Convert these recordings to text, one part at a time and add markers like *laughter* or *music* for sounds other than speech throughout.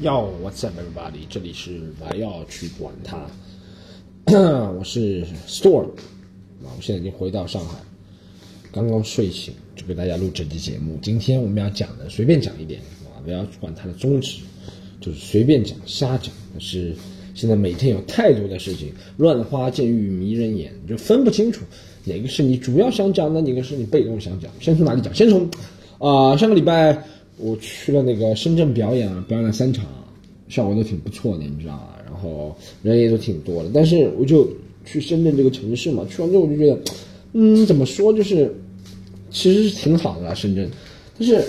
要 What's up, everybody？这里是不要去管它。*clears throat* 我是 Storm 啊，我现在已经回到上海，刚刚睡醒，就给大家录这期节目。今天我们要讲的，随便讲一点啊，不要管它的宗旨，就是随便讲、瞎讲。但是现在每天有太多的事情，乱花渐欲迷人眼，就分不清楚哪个是你主要想讲的，哪个是你被动想讲。先从哪里讲？先从啊，上个礼拜。我去了那个深圳表演，表演了三场，效果都挺不错的，你知道吗？然后人也都挺多的。但是我就去深圳这个城市嘛，去完之后我就觉得，嗯，怎么说，就是其实是挺好的啦，深圳。但是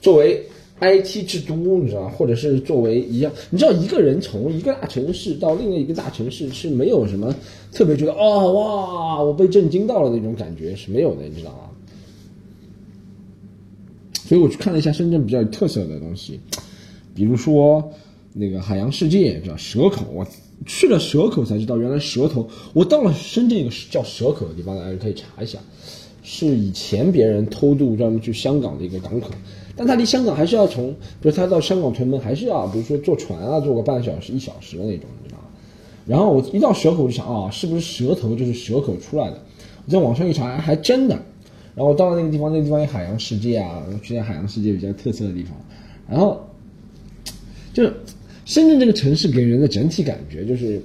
作为 IT 之都，你知道或者是作为一样，你知道一个人从一个大城市到另外一个大城市是没有什么特别觉得哦哇，我被震惊到了那种感觉是没有的，你知道吗？所以我去看了一下深圳比较有特色的东西，比如说那个海洋世界叫蛇口，我去了蛇口才知道原来蛇头。我到了深圳一个叫蛇口的地方，大家可以查一下，是以前别人偷渡专门去香港的一个港口，但它离香港还是要从，比如他到香港屯门还是要，比如说坐船啊，坐个半小时一小时的那种，你知道吗？然后我一到蛇口就想啊，是不是蛇头就是蛇口出来的？我在网上一查，还真的。然后到了那个地方，那个地方有海洋世界啊，去见海洋世界比较特色的地方。然后，就深圳这个城市给人的整体感觉就是，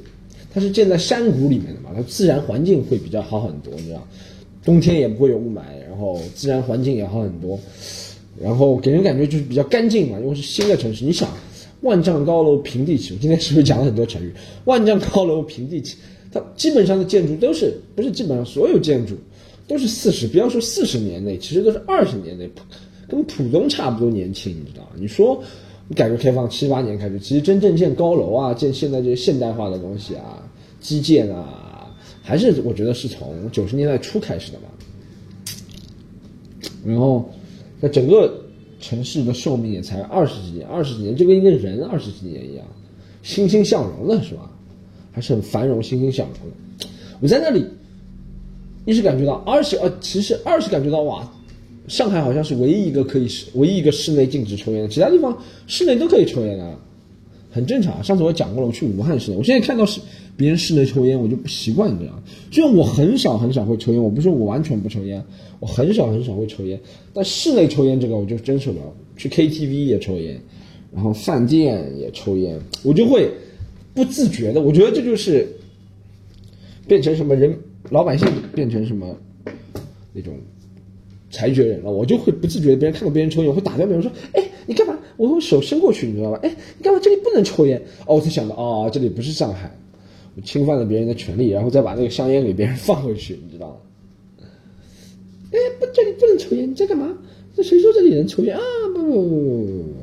它是建在山谷里面的嘛，它自然环境会比较好很多，你知道，冬天也不会有雾霾，然后自然环境也好很多，然后给人感觉就是比较干净嘛，因为是新的城市。你想，万丈高楼平地起，我今天是不是讲了很多成语？万丈高楼平地起，它基本上的建筑都是不是基本上所有建筑。都是四十，不要说四十年内，其实都是二十年内，跟浦东差不多年轻，你知道？你说改革开放七八年开始，其实真正建高楼啊，建现在这些现代化的东西啊，基建啊，还是我觉得是从九十年代初开始的吧。然后，在整个城市的寿命也才二十几年，二十几年就跟一个人二十几年一样，欣欣向荣的是吧？还是很繁荣、欣欣向荣的。我在那里。一是感觉到，二是呃，其实二是感觉到哇，上海好像是唯一一个可以室唯一一个室内禁止抽烟的，其他地方室内都可以抽烟的，很正常。上次我讲过了，我去武汉室内，我现在看到是别人室内抽烟，我就不习惯这样。虽然我很少很少会抽烟，我不是我完全不抽烟，我很少很少会抽烟，但室内抽烟这个我就真受不了。去 KTV 也抽烟，然后饭店也抽烟，我就会不自觉的，我觉得这就是变成什么人。老百姓变成什么那种裁决人了，我就会不自觉的，别人看到别人抽烟，我会打断别人说：“哎，你干嘛？”我用手伸过去，你知道吧？哎，你干嘛？这里不能抽烟哦！我才想到，哦，这里不是上海，我侵犯了别人的权利，然后再把那个香烟给别人放回去，你知道吗？哎，不，这里不能抽烟，你在干嘛？那谁说这里能抽烟啊？不不不不不不，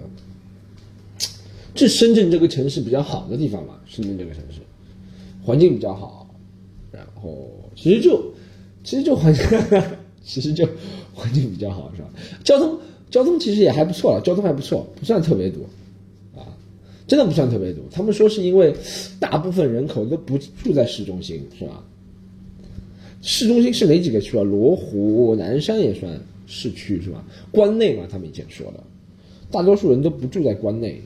这深圳这个城市比较好的地方嘛，深圳这个城市环境比较好。然后其实就，其实就环境，其实就环境比较好，是吧？交通交通其实也还不错了，交通还不错，不算特别堵，啊，真的不算特别堵。他们说是因为大部分人口都不住在市中心，是吧？市中心是哪几个区啊？罗湖、南山也算市区，是吧？关内嘛，他们以前说的，大多数人都不住在关内，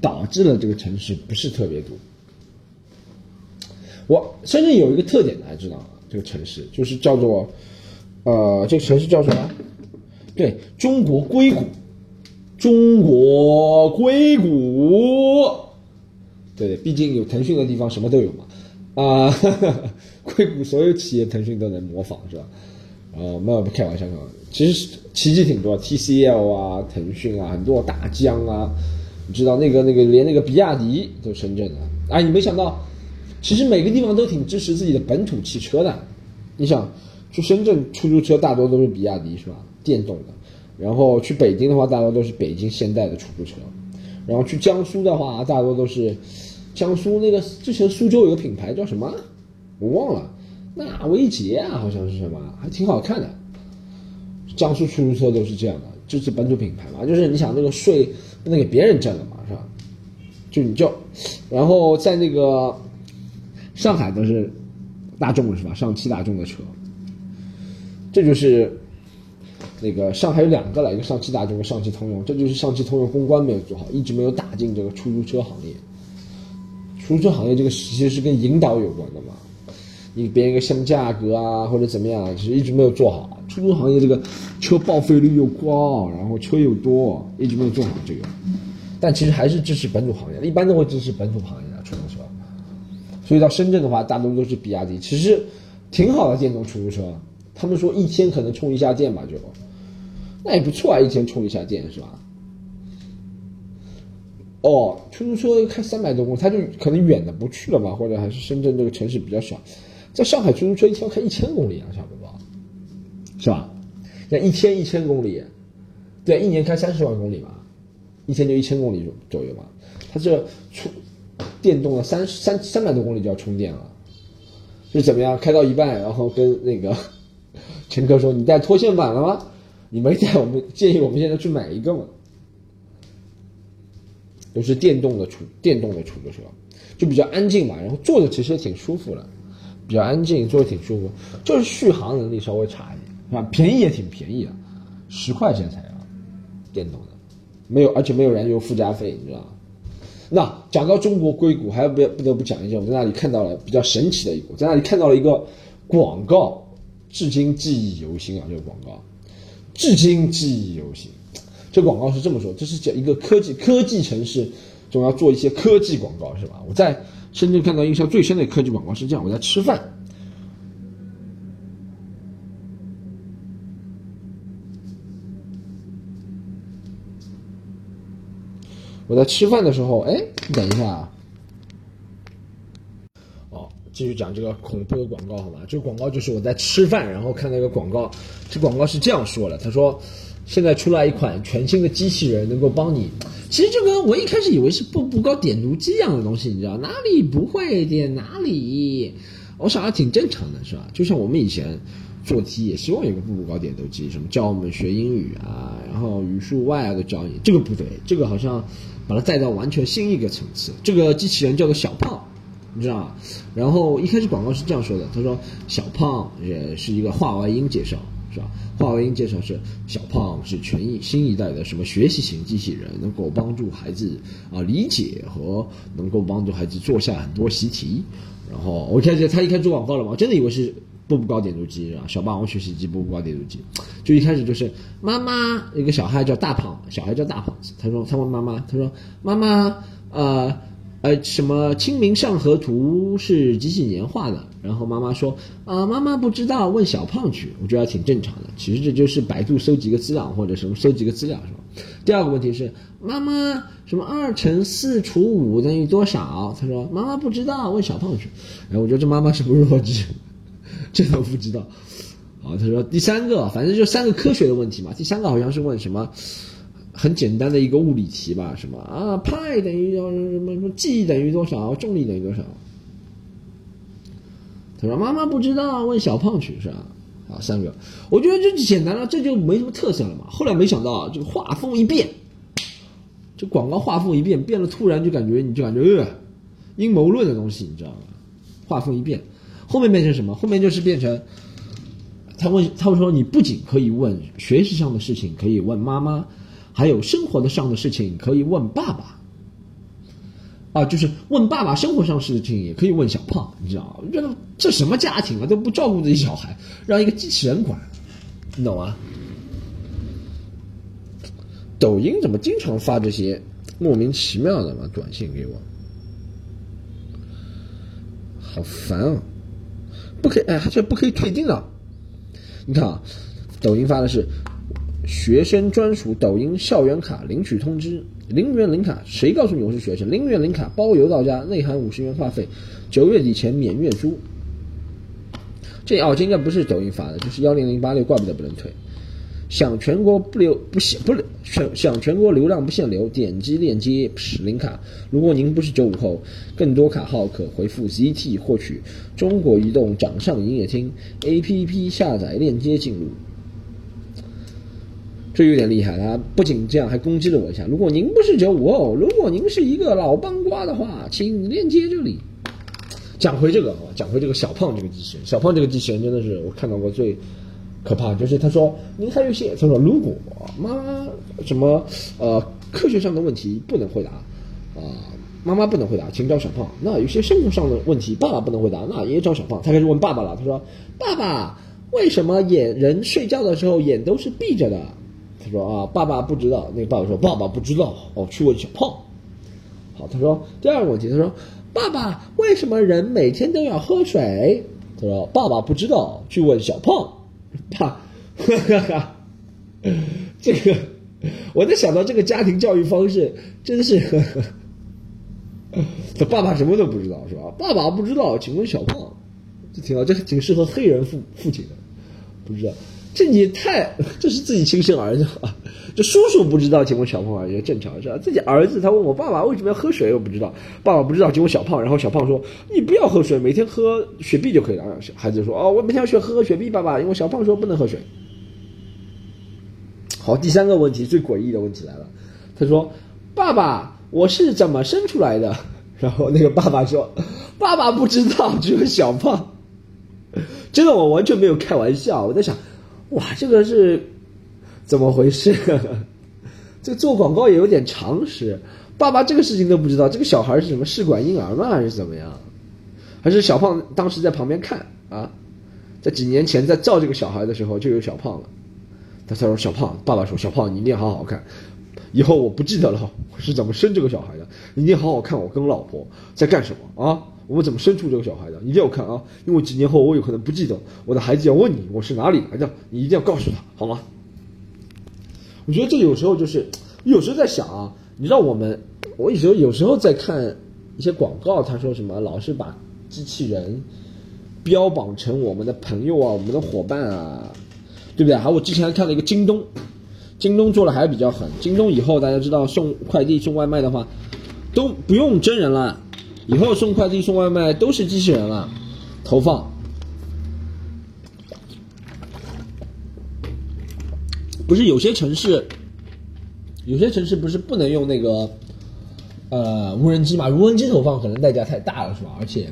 导致了这个城市不是特别堵。我深圳有一个特点，大家知道吗？这个城市就是叫做，呃，这个城市叫什么？对，中国硅谷，中国硅谷。对，毕竟有腾讯的地方什么都有嘛。啊，*laughs* 硅谷所有企业腾讯都能模仿，是吧？呃，那不开玩笑，其实奇迹挺多，TCL 啊，腾讯啊，很多大疆啊，你知道那个那个连那个比亚迪都深圳的，啊，你没想到。其实每个地方都挺支持自己的本土汽车的，你想去深圳出租车大多都是比亚迪是吧？电动的，然后去北京的话大多都是北京现代的出租车，然后去江苏的话大多都是江苏那个之前苏州有个品牌叫什么我忘了，纳威捷啊好像是什么，还挺好看的。江苏出租车都是这样的，支持本土品牌嘛，就是你想那个税不能给别人挣了嘛是吧？就你就，然后在那个。上海都是大众是吧？上汽大众的车，这就是那个上海有两个了，一个上汽大众，一个上汽通用，这就是上汽通用公关没有做好，一直没有打进这个出租车行业。出租车行业这个其实是跟引导有关的嘛，你别一个什么价格啊或者怎么样，其实一直没有做好。出租行业这个车报废率又高，然后车又多，一直没有做好这个。但其实还是支持本土行业，一般都会支持本土行业的。所以到深圳的话，大多都是比亚迪，其实挺好的电动出租车。他们说一天可能充一下电吧，就那也不错啊，一天充一下电是吧？哦，出租车开三百多公里，他就可能远的不去了嘛，或者还是深圳这个城市比较小，在上海出租车一天开一千公里啊，差不多，是吧？那一天一千公里，对，一年开三十万公里嘛，一天就一千公里左右嘛。它这出电动的三三三百多公里就要充电了，是怎么样？开到一半，然后跟那个 *laughs* 乘客说：“你带拖线板了吗？你没带，我们建议我们现在去买一个嘛。”都是电动的出电动的出租车，就比较安静嘛，然后坐着其实也挺舒服的，比较安静，坐着挺舒服，就是续航能力稍微差一点，是吧？便宜也挺便宜的，十块钱才要，电动的，没有，而且没有燃油附加费，你知道吗？那讲到中国硅谷，还要不不得不讲一件，我在那里看到了比较神奇的一个，在那里看到了一个广告，至今记忆犹新啊！这个广告，至今记忆犹新。这广告是这么说，这是讲一个科技科技城市，总要做一些科技广告，是吧？我在深圳看到印象最深的科技广告是这样：我在吃饭，我在吃饭的时候，哎，你等一下啊，哦，继续讲这个恐怖的广告好吗？这个广告就是我在吃饭，然后看到一个广告，这广告是这样说的，他说。现在出来一款全新的机器人，能够帮你。其实就跟我一开始以为是步步高点读机一样的东西，你知道哪里不会点哪里。我想还挺正常的，是吧？就像我们以前做题也希望有个步步高点读机，什么教我们学英语啊，然后语数外啊都教你。这个不对，这个好像把它带到完全新一个层次。这个机器人叫做小胖，你知道吗？然后一开始广告是这样说的，他说小胖也是一个话外音介绍。是吧？话外音介绍是小胖是全一新一代的什么学习型机器人，能够帮助孩子啊理解和能够帮助孩子做下很多习题。然后我开始他一开始做广告了嘛，真的以为是步步高点读机啊，小霸王学习机步步高点读机。就一开始就是妈妈一个小孩叫大胖，小孩叫大胖子，他说他问妈妈，他说妈妈呃。呃，什么《清明上河图》是几几年画的？然后妈妈说啊，妈妈不知道，问小胖去。我觉得挺正常的，其实这就是百度搜集个资料或者什么搜集个资料是吧？第二个问题是妈妈什么二乘四除五等于多少？他说妈妈不知道，问小胖去。哎，我觉得这妈妈是不是弱智？这都不知道。啊，他说第三个，反正就三个科学的问题嘛。第三个好像是问什么？很简单的一个物理题吧，什么啊，派等于什么什么什么 g 等于多少，重力等于多少？他说妈妈不知道，问小胖去是吧？啊，三个，我觉得这简单了，这就没什么特色了嘛。后来没想到这个画风一变，这广告画风一变，变了，突然就感觉你就感觉呃，阴谋论的东西，你知道吗？画风一变，后面变成什么？后面就是变成他问，他们说你不仅可以问学习上的事情，可以问妈妈。还有生活的上的事情可以问爸爸，啊，就是问爸爸生活上事情也可以问小胖，你知道吗？我觉得这什么家庭啊，都不照顾自己小孩，让一个机器人管，你懂吗？抖音怎么经常发这些莫名其妙的嘛短信给我？好烦啊！不可以，哎，这不可以退订了。你看啊，抖音发的是。学生专属抖音校园卡领取通知，零元领卡，谁告诉你我是学生？零元领卡包邮到家，内含五十元话费，九月底前免月租。这哦，这应该不是抖音发的，就是幺零零八六，怪不得不能退。想全国不流不限不享享全国流量不限流，点击链接使领卡。如果您不是九五后，更多卡号可回复 ZT 获取。中国移动掌上营业厅 APP 下载链接进入。这有点厉害他不仅这样，还攻击了我一下。如果您不是九五后，如果您是一个老帮瓜的话，请链接这里。讲回这个啊，讲回这个小胖这个机器人，小胖这个机器人真的是我看到过最可怕，就是他说您还有些，他说如果妈什么呃科学上的问题不能回答啊、妈妈不能回答，请找小胖。那有些生活上的问题，爸爸不能回答，那也找小胖。他开始问爸爸了，他说爸爸为什么眼人睡觉的时候眼都是闭着的？他说啊，爸爸不知道。那个爸爸说爸爸不知道，哦，去问小胖。好，他说第二个问题，他说爸爸为什么人每天都要喝水？他说爸爸不知道，去问小胖。*laughs* 爸，哈哈，这个我在想到这个家庭教育方式真是，呵呵他爸爸什么都不知道是吧？爸爸不知道，请问小胖，这挺好，这挺适合黑人父父亲的，不知道。这你太这是自己亲生儿子啊！这叔叔不知道，请问小胖啊，也正常是吧？自己儿子他问我爸爸为什么要喝水，我不知道，爸爸不知道，请问小胖，然后小胖说你不要喝水，每天喝雪碧就可以了。孩子说哦，我每天要学喝雪碧，爸爸，因为小胖说不能喝水。好，第三个问题最诡异的问题来了，他说爸爸，我是怎么生出来的？*laughs* 然后那个爸爸说爸爸不知道，只有小胖。*laughs* 真的，我完全没有开玩笑，我在想。哇，这个是怎么回事？*laughs* 这做广告也有点常识。爸爸这个事情都不知道，这个小孩是什么试管婴儿吗？还是怎么样？还是小胖当时在旁边看啊？在几年前在造这个小孩的时候就有小胖了。他他说小胖，爸爸说小胖，你一定好好看。以后我不记得了我是怎么生这个小孩的，你一定好好看我跟老婆在干什么啊？我们怎么生出这个小孩的？一定要看啊！因为几年后我有可能不记得，我的孩子要问你我是哪里来的，你一定要告诉他，好吗？我觉得这有时候就是，有时候在想啊，你知道我们，我有时候有时候在看一些广告，他说什么老是把机器人标榜成我们的朋友啊，我们的伙伴啊，对不对？还我之前还看了一个京东，京东做的还比较狠，京东以后大家知道送快递送外卖的话都不用真人了。以后送快递、送外卖都是机器人了，投放。不是有些城市，有些城市不是不能用那个，呃，无人机嘛？无人机投放可能代价太大了，是吧？而且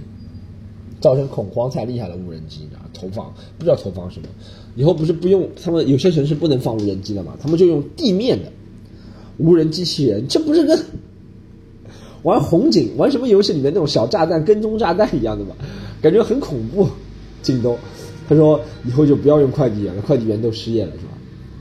造成恐慌太厉害了，无人机啊，投放不知道投放什么。以后不是不用他们有些城市不能放无人机了嘛？他们就用地面的无人机器人，这不是跟？*laughs* 玩红警，玩什么游戏里面那种小炸弹、跟踪炸弹一样的吧，感觉很恐怖。京东，他说以后就不要用快递员了，快递员都失业了，是吧？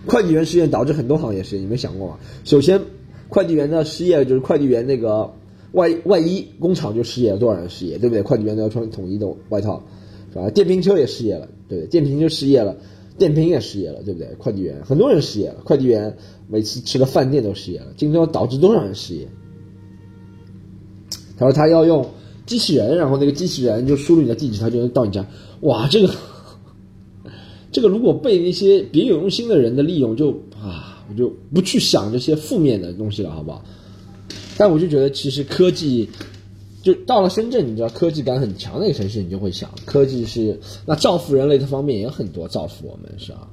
快递员失业导致很多行业失业，你没想过吗？首先，快递员的失业就是快递员那个外外衣工厂就失业了，多少人失业，对不对？快递员都要穿统一的外套，是吧？电瓶车也失业了，对不对？电瓶车失业了，电瓶也失业了，对不对？快递员很多人失业了，快递员每次吃的饭店都失业了，京东导致多少人失业？他说他要用机器人，然后那个机器人就输入你的地址，他就能到你家。哇，这个这个如果被那些别有用心的人的利用，就啊，我就不去想这些负面的东西了，好不好？但我就觉得，其实科技就到了深圳，你知道科技感很强的一个城市，你就会想，科技是那造福人类的方面也很多，造福我们是吧？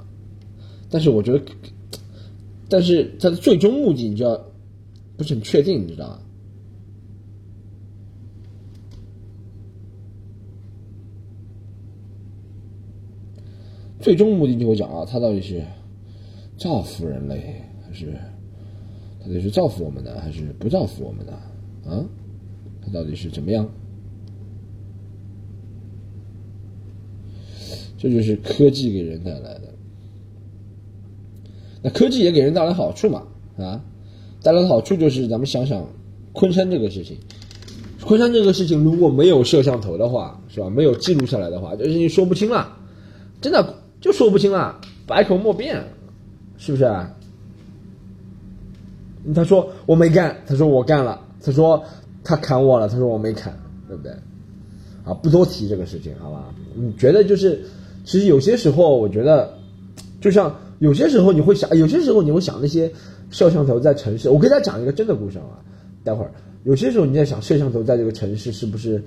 但是我觉得，但是它的最终目的，你就要不是很确定，你知道吗？最终目的就会讲啊，他到底是造福人类，还是他到底是造福我们的，还是不造福我们的啊？他到底是怎么样？这就是科技给人带来的。那科技也给人带来好处嘛？啊，带来的好处就是，咱们想想昆山这个事情，昆山这个事情如果没有摄像头的话，是吧？没有记录下来的话，这事情说不清了，真的。就说不清了，百口莫辩，是不是？他说我没干，他说我干了，他说他砍我了，他说我没砍，对不对？啊，不多提这个事情，好吧？你觉得就是，其实有些时候，我觉得，就像有些时候你会想，有些时候你会想那些摄像头在城市，我给大家讲一个真的故事啊。待会儿有些时候你在想摄像头在这个城市是不是？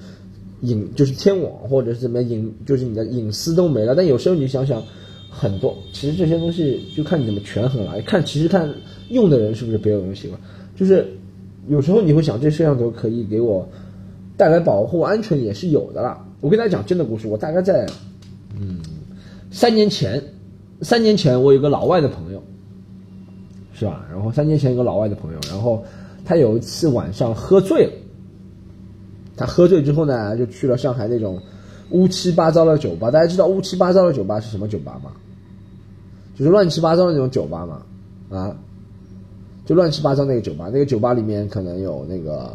隐就是天网，或者是怎么隐，就是你的隐私都没了。但有时候你想想，很多其实这些东西就看你怎么权衡了。看其实看用的人是不是别有用心了。就是有时候你会想，这摄像头可以给我带来保护安全，也是有的啦。我跟大家讲真的故事，我大概在嗯三年前三年前我有个老外的朋友，是吧？然后三年前有个老外的朋友，然后他有一次晚上喝醉了，他喝醉之后呢，就去了上海那种乌七八糟的酒吧。大家知道乌七八糟的酒吧是什么酒吧吗？就是乱七八糟的那种酒吧嘛，啊，就乱七八糟那个酒吧，那个酒吧里面可能有那个，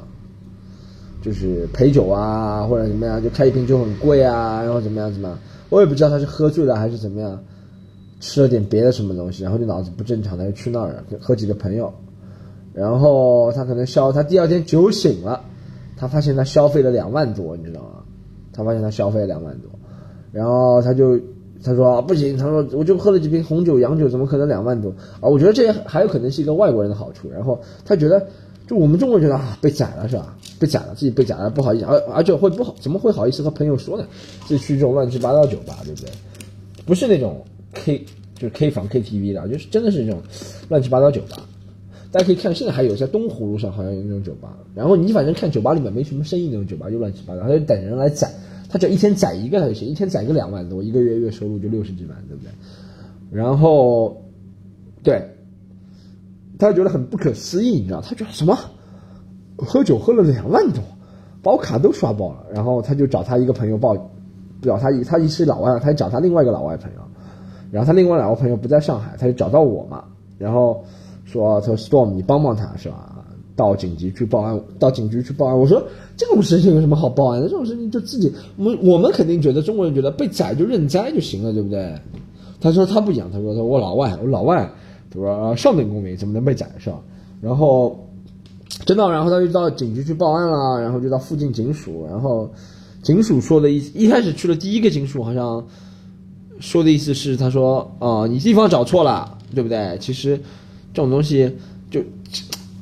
就是陪酒啊，或者怎么样，就开一瓶酒很贵啊，然后怎么样怎么样，我也不知道他是喝醉了还是怎么样，吃了点别的什么东西，然后就脑子不正常，他就去那儿和几个朋友，然后他可能消，他第二天酒醒了，他发现他消费了两万多，你知道吗？他发现他消费了两万多，然后他就。他说不行，他说我就喝了几瓶红酒、洋酒，怎么可能两万多啊？我觉得这也还有可能是一个外国人的好处。然后他觉得，就我们中国人觉得啊，被宰了是吧？被宰了，自己被宰了，不好意思，而而且会不好，怎么会好意思和朋友说呢？自己去这种乱七八糟酒吧，对不对？不是那种 K，就是 K 房 KTV 的，就是真的是这种乱七八糟酒吧。大家可以看，现在还有在东湖路上好像有那种酒吧。然后你反正看酒吧里面没什么生意那种酒吧，就乱七八糟，他就等人来宰。他只要一天宰一个他就行，一天宰个两万多，一个月月收入就六十几万，对不对？然后，对，他觉得很不可思议，你知道？他觉得什么？喝酒喝了两万多，把我卡都刷爆了。然后他就找他一个朋友报，找他一他一是老外，他找他另外一个老外朋友。然后他另外两个朋友不在上海，他就找到我嘛。然后说：“他说 Storm，你帮帮他，是吧？到警局去报案，到警局去报案。”我说。这种事情有什么好报案的？这种事情就自己，我们我们肯定觉得中国人觉得被宰就认栽就行了，对不对？他说他不一样，他说他我老外，我老外，他说上等公民怎么能被宰是吧？然后真的，然后他就到警局去报案了，然后就到附近警署，然后警署说的意一开始去了第一个警署，好像说的意思是他说啊，你地方找错了，对不对？其实这种东西就。*tsk*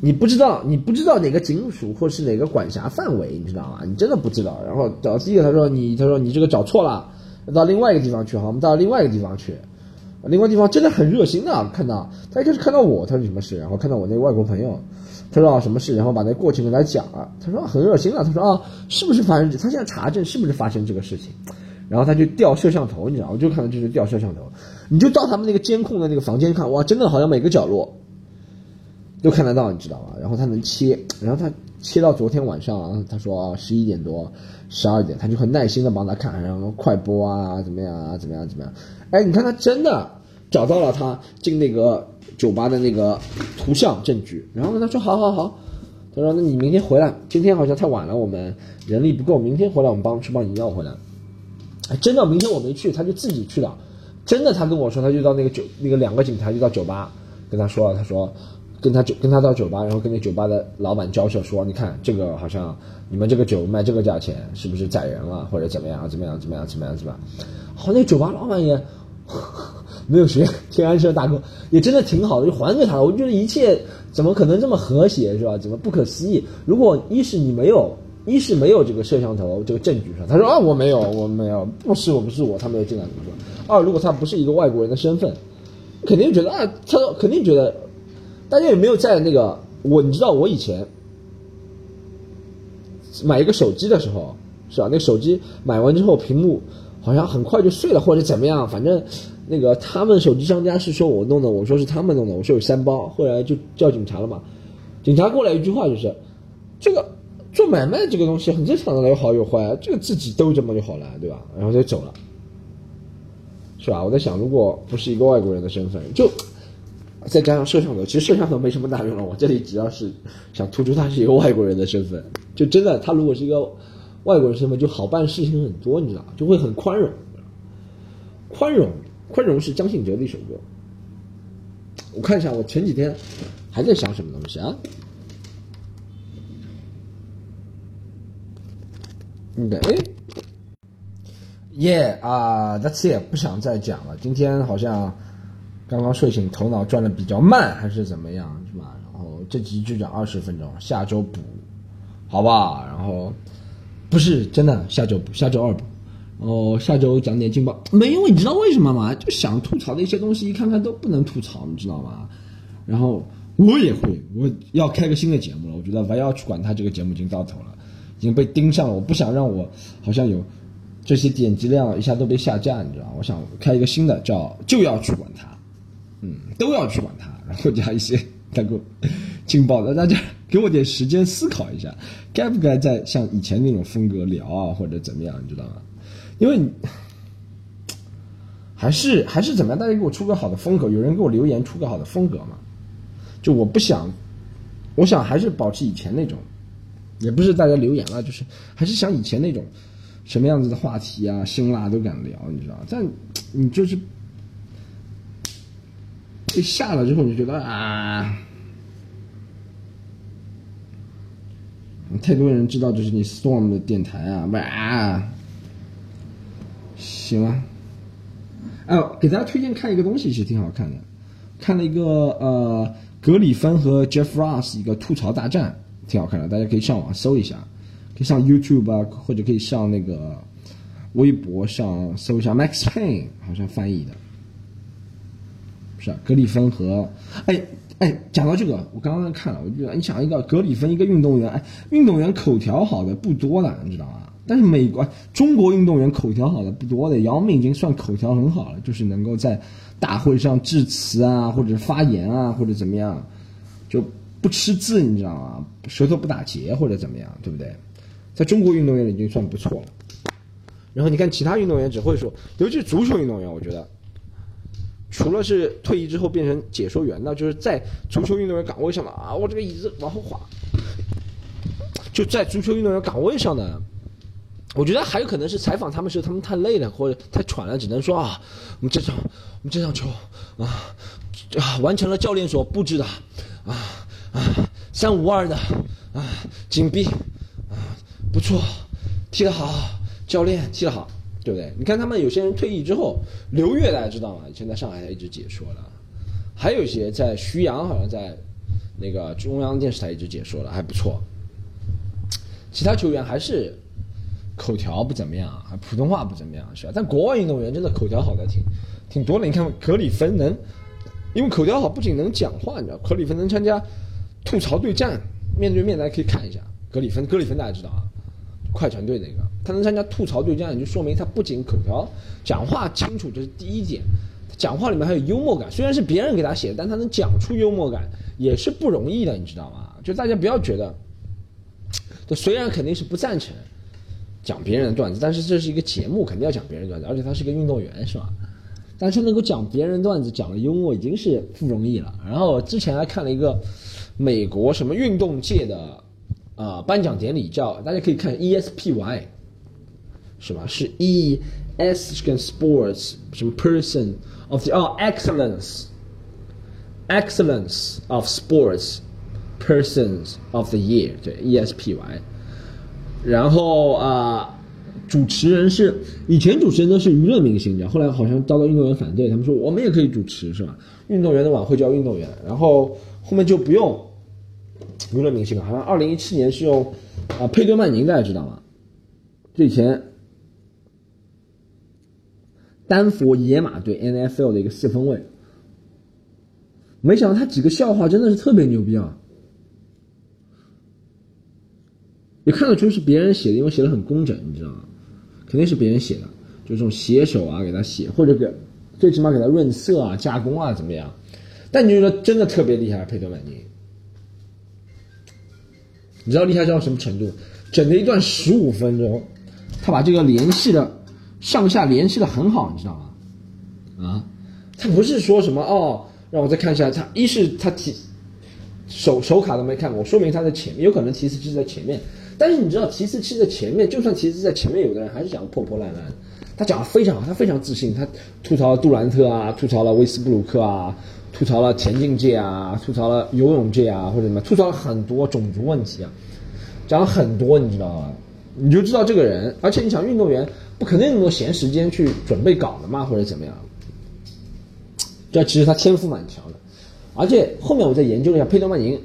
你不知道，你不知道哪个警署或是哪个管辖范围，你知道吗？你真的不知道。然后找第一个，他说你，他说你这个找错了，到另外一个地方去。好，我们到另外一个地方去，另外地方真的很热心的。看到他一开始看到我，他说什么事？然后看到我那外国朋友，他说啊什么事？然后把那过程跟他讲了。他说很热心的。他说啊，是不是发生？他现在查证是不是发生这个事情？然后他就调摄像头，你知道，我就看到就是调摄像头。你就到他们那个监控的那个房间看，哇，真的好像每个角落。都看得到，你知道吗？然后他能切，然后他切到昨天晚上，他说十一点多、十二点，他就很耐心的帮他看，然后快播啊，怎么样啊，怎么样怎么样？哎，你看他真的找到了他进那个酒吧的那个图像证据，然后跟他说好好好，他说那你明天回来，今天好像太晚了，我们人力不够，明天回来我们帮去帮你要回来。哎，真的，明天我没去，他就自己去了，真的，他跟我说，他就到那个酒那个两个警察就到酒吧跟他说了，他说。跟他酒跟他到酒吧，然后跟那酒吧的老板交涉说：“你看这个好像你们这个酒卖这个价钱，是不是宰人了，或者怎么样？怎么样？怎么样？怎么样？是吧？”好，那酒吧老板也没有学天安社大哥，也真的挺好的，就还给他了。我觉得一切怎么可能这么和谐，是吧？怎么不可思议？如果一是你没有，一是没有这个摄像头这个证据上，他说啊我没有，我没有，不是我不是我，他没有进来。说二，如果他不是一个外国人的身份，肯定觉得啊，他肯定觉得。大家有没有在那个我？你知道我以前买一个手机的时候，是吧？那个手机买完之后，屏幕好像很快就碎了，或者怎么样？反正那个他们手机商家是说我弄的，我说是他们弄的，我说有三包，后来就叫警察了嘛。警察过来一句话就是：这个做买卖这个东西很正常的，有好有坏，这个自己兜着嘛就好了，对吧？然后就走了，是吧？我在想，如果不是一个外国人的身份，就。再加上摄像头，其实摄像头没什么大用了。我这里主要是想突出他是一个外国人的身份，就真的他如果是一个外国人身份，就好办事情很多，你知道就会很宽容。宽容，宽容是张信哲的一首歌。我看一下，我前几天还在想什么东西啊？对，哎，耶啊，That's it，不想再讲了。今天好像。刚刚睡醒，头脑转的比较慢，还是怎么样，是吧？然后这集就讲二十分钟，下周补，好吧？然后不是真的，下周补，下周二补。哦，下周讲点劲爆，没有，你知道为什么吗？就想吐槽的一些东西，一看看都不能吐槽，你知道吗？然后我也会，我要开个新的节目了。我觉得不要去管他这个节目已经到头了，已经被盯上了。我不想让我好像有这些点击量一下都被下架，你知道？我想开一个新的，叫就要去管它，嗯，都要去管它，然后加一些能够劲爆的，大家给我点时间思考一下，该不该再像以前那种风格聊啊，或者怎么样，你知道吗？因为还是还是怎么样，大家给我出个好的风格，有人给我留言出个好的风格嘛？就我不想，我想还是保持以前那种，也不是大家留言了，就是还是想以前那种。什么样子的话题啊，辛辣都敢聊，你知道？但你就是被下了之后，你就觉得啊，太多人知道这是你 Storm 的电台啊，哇，行啊。哎，给大家推荐看一个东西，其实挺好看的，看了一个呃格里芬和 Jeff Ross 一个吐槽大战，挺好看的，大家可以上网搜一下。可以上 YouTube 啊，或者可以上那个微博上搜一下 Max Payne，好像翻译的，是啊，格里芬和哎哎，讲到这个，我刚刚看了，我觉得你想一个格里芬一个运动员，哎，运动员口条好的不多的，你知道吗？但是美国中国运动员口条好的不多的，姚明已经算口条很好了，就是能够在大会上致辞啊，或者发言啊，或者怎么样，就不吃字，你知道吗？舌头不打结或者怎么样，对不对？在中国运动员已经算不错了，然后你看其他运动员只会说，尤其是足球运动员，我觉得，除了是退役之后变成解说员的，就是在足球运动员岗位上的啊，我这个椅子往后滑，就在足球运动员岗位上的，我觉得还有可能是采访他们时他们太累了或者太喘了，只能说啊，我们这场我们这场球啊啊完成了教练所布置的啊啊三五二的啊紧逼啊。不错，踢得好，教练踢得好，对不对？你看他们有些人退役之后，刘越大家知道吗？以前在上海一直解说了，还有一些在徐阳，好像在那个中央电视台一直解说了，还不错。其他球员还是口条不怎么样，还普通话不怎么样，是吧？但国外运动员真的口条好的挺挺多的。你看格里芬能，因为口条好，不仅能讲话，你知道，格里芬能参加吐槽对战，面对面大家可以看一下格里芬，格里芬大家知道啊。快船队那个，他能参加吐槽对战，就说明他不仅口条讲话清楚，这是第一点。讲话里面还有幽默感，虽然是别人给他写的，但他能讲出幽默感也是不容易的，你知道吗？就大家不要觉得，这虽然肯定是不赞成讲别人的段子，但是这是一个节目，肯定要讲别人段子，而且他是个运动员，是吧？但是能够讲别人段子，讲的幽默已经是不容易了。然后之前还看了一个美国什么运动界的。啊，颁奖典礼叫大家可以看 ESPY，是吧？是 E S 跟 Sports 什么 Person of the 哦 Excellence，Excellence of Sports Persons of the Year，对 ESPY。然后啊，主持人是以前主持人都是娱乐明星，后来好像遭到运动员反对，他们说我们也可以主持，是吧？运动员的晚会叫运动员，然后后面就不用。娱乐明星好像二零一七年是用啊佩顿曼宁，大家知道吗？这以前丹佛野马队 N F L 的一个四分卫，没想到他几个笑话真的是特别牛逼啊！也看得出是别人写的，因为写的很工整，你知道吗？肯定是别人写的，就这种写手啊给他写，或者给最起码给他润色啊、加工啊怎么样？但你觉得真的特别厉害，佩顿曼宁。你知道厉害到什么程度？整了一段十五分钟，他把这个联系的上下联系的很好，你知道吗？啊，他不是说什么哦，让我再看一下，他一是他提手手卡都没看过，说明他在前面，有可能提词器在前面。但是你知道提词器在前面，就算提词在前面，有的人还是讲破破烂烂。他讲的非常好，他非常自信，他吐槽杜兰特啊，吐槽了威斯布鲁克啊。吐槽了田径界啊，吐槽了游泳界啊，或者什么，吐槽了很多种族问题啊，讲了很多，你知道吗？你就知道这个人，而且你想，运动员不可能那么多闲时间去准备稿的嘛，或者怎么样？这其实他天赋蛮强的，而且后面我再研究了一下，佩德曼宁，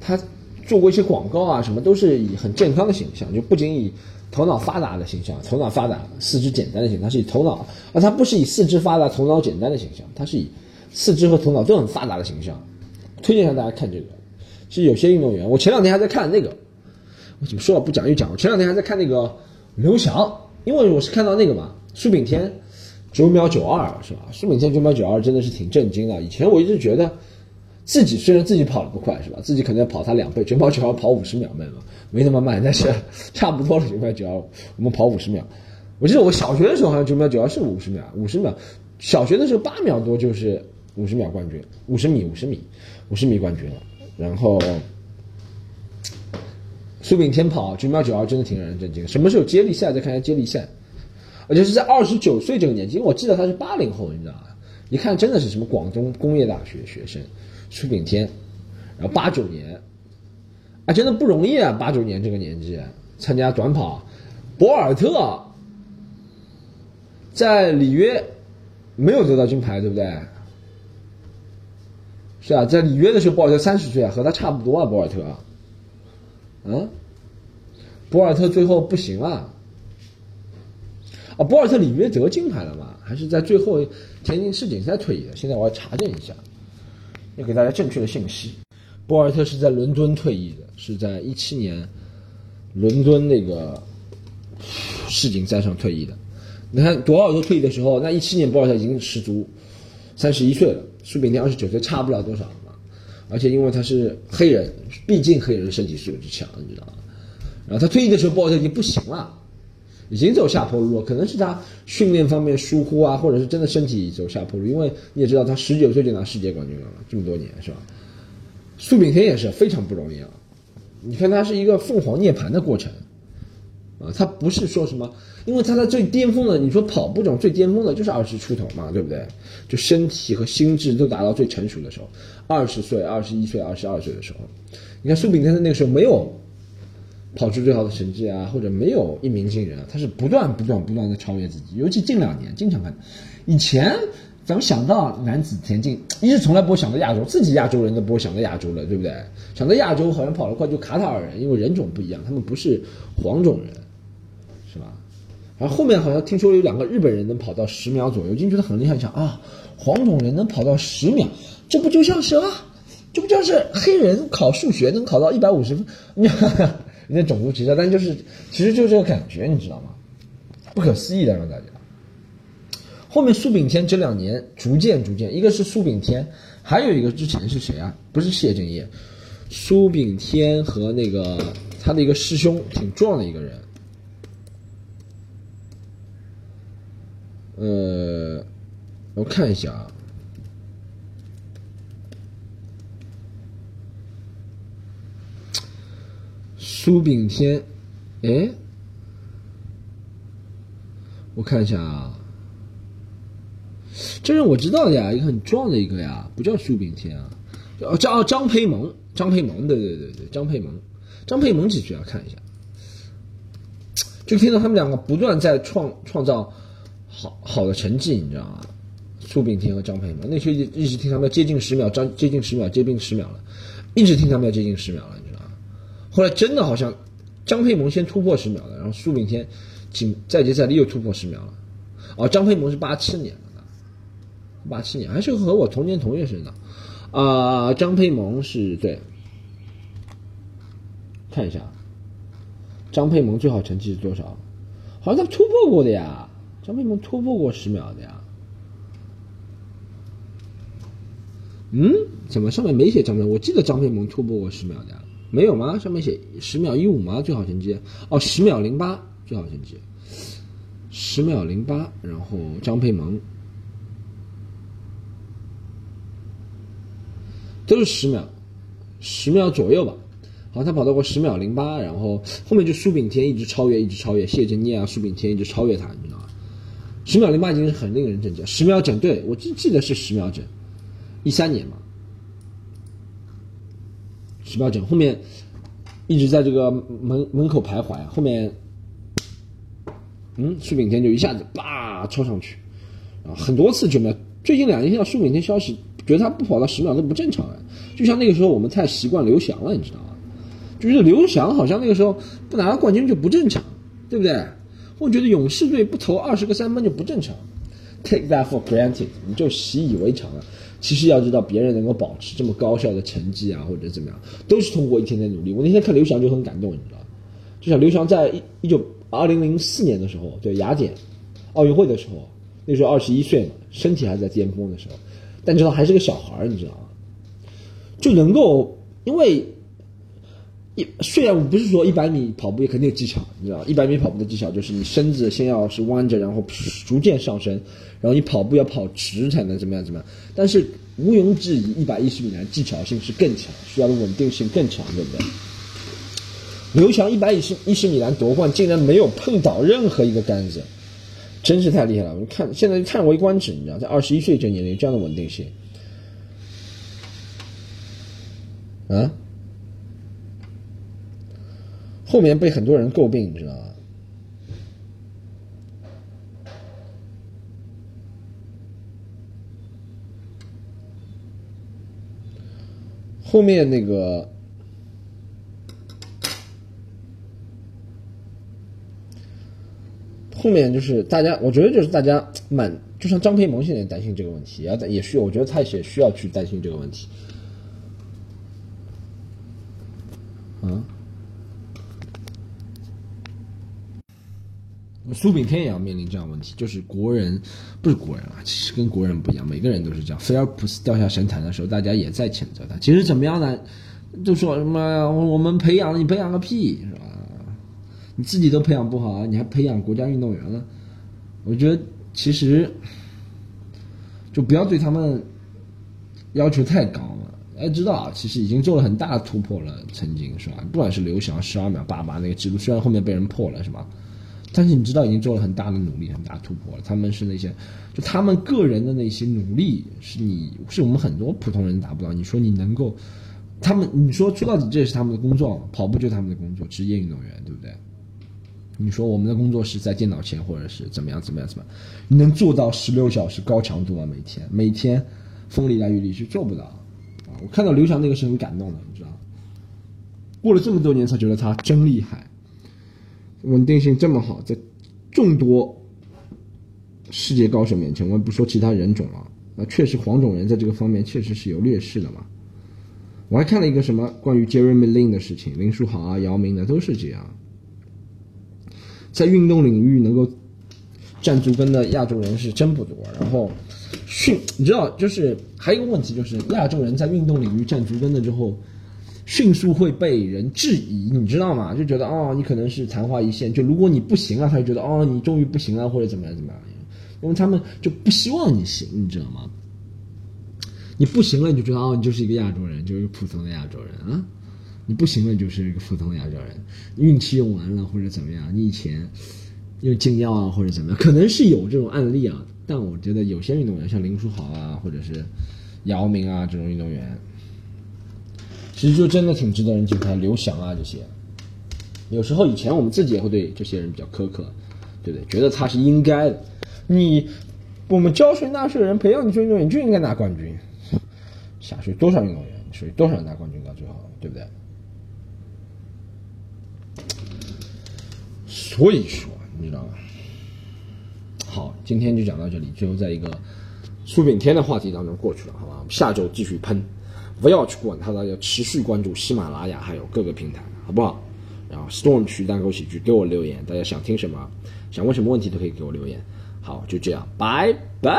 他做过一些广告啊，什么都是以很健康的形象，就不仅以头脑发达的形象，头脑发达、四肢简单的形象，他是以头脑，而他不是以四肢发达、头脑简单的形象，他是以。四肢和头脑都很发达的形象，推荐一下大家看这个。其实有些运动员，我前两天还在看那个，我怎么说了不讲又讲。我前两天还在看那个刘翔，因为我是看到那个嘛，苏炳添九秒九二是吧？苏炳添九秒九二真的是挺震惊的。以前我一直觉得自己虽然自己跑得不快是吧？自己可能要跑他两倍，九秒九二跑五十秒慢嘛，没那么慢，但是 *laughs* 差不多了九秒九二，我们跑五十秒。我记得我小学的时候好像九秒九二是五十秒，五十秒。小学的时候八秒多就是五十秒冠军，五十米五十米五十米冠军了。然后苏炳添跑九秒九二真的挺让人震惊。什么时候接力赛？再看一下接力赛，而且是在二十九岁这个年纪，因为我记得他是八零后，你知道吗？一看真的是什么广东工业大学学生苏炳添，然后八九年，啊，真的不容易啊！八九年这个年纪参加短跑，博尔特在里约没有得到金牌，对不对？是啊，在里约的时候，博尔特三十岁啊，和他差不多啊，博尔特，嗯，博尔特最后不行了，啊，博尔特里约得金牌了嘛？还是在最后田径世锦赛退役的？现在我要查证一下，要给大家正确的信息。博尔特是在伦敦退役的，是在一七年伦敦那个世锦赛上退役的。你看，博尔特退役的时候，那一七年博尔特已经十足三十一岁了。苏炳添二十九岁，差不了多少嘛，而且因为他是黑人，毕竟黑人身体素质强，你知道吗？然后他退役的时候，博尔特已经不行了，已经走下坡路了，可能是他训练方面疏忽啊，或者是真的身体走下坡路。因为你也知道，他十九岁就拿世界冠军了，这么多年是吧？苏炳添也是非常不容易啊，你看他是一个凤凰涅槃的过程。啊，他不是说什么，因为他在最巅峰的，你说跑步这种最巅峰的，就是二十出头嘛，对不对？就身体和心智都达到最成熟的时候，二十岁、二十一岁、二十二岁的时候，你看苏炳添在那个时候没有跑出最好的成绩啊，或者没有一鸣惊人啊，他是不断、不断、不断的超越自己，尤其近两年经常看，以前咱们想到男子田径，一是从来不会想到亚洲，自己亚洲人都不会想到亚洲了，对不对？想到亚洲好像跑得快就卡塔尔人，因为人种不一样，他们不是黄种人。然后后面好像听说有两个日本人能跑到十秒左右，就觉得很厉害，想啊，黄种人能跑到十秒，这不就像是啊，这不就是黑人考数学能考到一百五十分？*laughs* 人家种族歧视，但就是其实就是这个感觉，你知道吗？不可思议的让大家。后面苏炳添这两年逐渐逐渐，一个是苏炳添，还有一个之前是谁啊？不是谢震业，苏炳添和那个他的一个师兄，挺壮的一个人。呃，我看一下啊，苏炳添，哎，我看一下啊，这人我知道的呀，一个很壮的一个呀，不叫苏炳添啊，叫张张培萌，张培萌，对对对对，张培萌，张培萌几句啊？看一下，就听到他们两个不断在创创造。好好的成绩，你知道吗？苏炳添和张培萌，那时候一直听他们接近十秒，张接近十秒，接近十秒了，一直听他们接近十秒了，你知道吗？后来真的好像张培萌先突破十秒了，然后苏炳添紧再接再厉又突破十秒了。哦，张培萌是八七年的，八七年还是和我同年同月生的啊？张培萌是对，看一下，张培萌最好成绩是多少？好像他突破过的呀。张培萌突破过十秒的呀？嗯？怎么上面没写张培？我记得张培萌突破过十秒的呀，没有吗？上面写十秒一五吗？最好成绩？哦，十秒零八最好成绩，十秒零八。然后张培萌都是十秒，十秒左右吧。好，他跑到过十秒零八，然后后面就苏炳添一直超越，一直超越谢震业啊，苏炳添一直超越他，你知道吗？十秒零八已经是很令人震惊。十秒整，对我记记得是十秒整，一三年嘛。十秒整后面一直在这个门门口徘徊，后面，嗯，苏炳添就一下子叭冲上去，啊，很多次九秒。最近两年听到苏炳添消息，觉得他不跑到十秒都不正常啊。就像那个时候我们太习惯刘翔了，你知道吗？就是刘翔好像那个时候不拿冠军就不正常，对不对？我觉得勇士队不投二十个三分就不正常，take that for granted，你就习以为常了。其实要知道，别人能够保持这么高效的成绩啊，或者怎么样，都是通过一天天努力。我那天看刘翔就很感动，你知道就像刘翔在一一九二零零四年的时候，对雅典奥运会的时候，那时候二十一岁嘛，身体还在巅峰的时候，但知道还是个小孩儿，你知道吗？就能够因为一虽然我不是说一百米跑步也肯定有技巧，你知道，一百米跑步的技巧就是你身子先要是弯着，然后逐渐上升，然后你跑步要跑直才能怎么样怎么样。但是毋庸置疑，一百一十米栏技巧性是更强，需要的稳定性更强，对不对？刘翔一百一十一十米栏夺冠，竟然没有碰倒任何一个杆子，真是太厉害了！你看现在叹为观止，你知道，在二十一岁这年龄这样的稳定性，啊，后面被很多人诟病，你知道吗？后面那个。后面就是大家，我觉得就是大家蛮，就像张培萌现在担心这个问题，也也需要，我觉得他也需要去担心这个问题。苏炳添也要面临这样问题，就是国人不是国人啊，其实跟国人不一样，每个人都是这样。菲尔普斯掉下神坛的时候，大家也在谴责他。其实怎么样呢？就说什么我们培养你培养个屁，是吧？你自己都培养不好，你还培养国家运动员了？我觉得其实就不要对他们要求太高了。要知道，其实已经做了很大的突破了，曾经是吧？不管是刘翔十二秒八八那个记录，虽然后面被人破了，是吧？但是你知道已经做了很大的努力，很大突破了。他们是那些，就他们个人的那些努力，是你是我们很多普通人达不到。你说你能够，他们你说说到底这也是他们的工作，跑步就是他们的工作，职业运动员，对不对？你说我们的工作是在电脑前，或者是怎么样怎么样怎么？样？你能做到十六小时高强度吗？每天每天风里来雨里去做不到啊！我看到刘翔那个是很感动的，你知道过了这么多年才觉得他真厉害，稳定性这么好，在众多世界高手面前，我们不说其他人种了，那确实黄种人在这个方面确实是有劣势的嘛。我还看了一个什么关于 Jeremy Lin 的事情，林书豪啊、姚明的都是这样。在运动领域能够站足跟的亚洲人是真不多。然后，训，你知道，就是还有一个问题，就是亚洲人在运动领域站足跟了之后，迅速会被人质疑，你知道吗？就觉得哦，你可能是昙花一现。就如果你不行了，他就觉得哦，你终于不行了，或者怎么样怎么样。因为他们就不希望你行，你知道吗？你不行了，你就觉得哦，你就是一个亚洲人，就是一个普通的亚洲人啊。你不行了，就是一个普通的亚洲人，运气用完了或者怎么样？你以前用禁药啊，或者怎么样？可能是有这种案例啊，但我觉得有些运动员，像林书豪啊，或者是姚明啊这种运动员，其实就真的挺值得人敬佩。刘翔啊这些，有时候以前我们自己也会对这些人比较苛刻，对不对？觉得他是应该的。你我们交税纳税人培养你运动员，就应该拿冠军。下水多少运动员，属于多少人拿冠军到最后，对不对？所以说，你知道吗？好，今天就讲到这里，最后在一个苏炳添的话题当中过去了，好吧？下周继续喷，不要去管它了，要持续关注喜马拉雅还有各个平台，好不好？然后 Storm 区单口喜剧给我留言，大家想听什么，想问什么问题都可以给我留言。好，就这样，拜拜。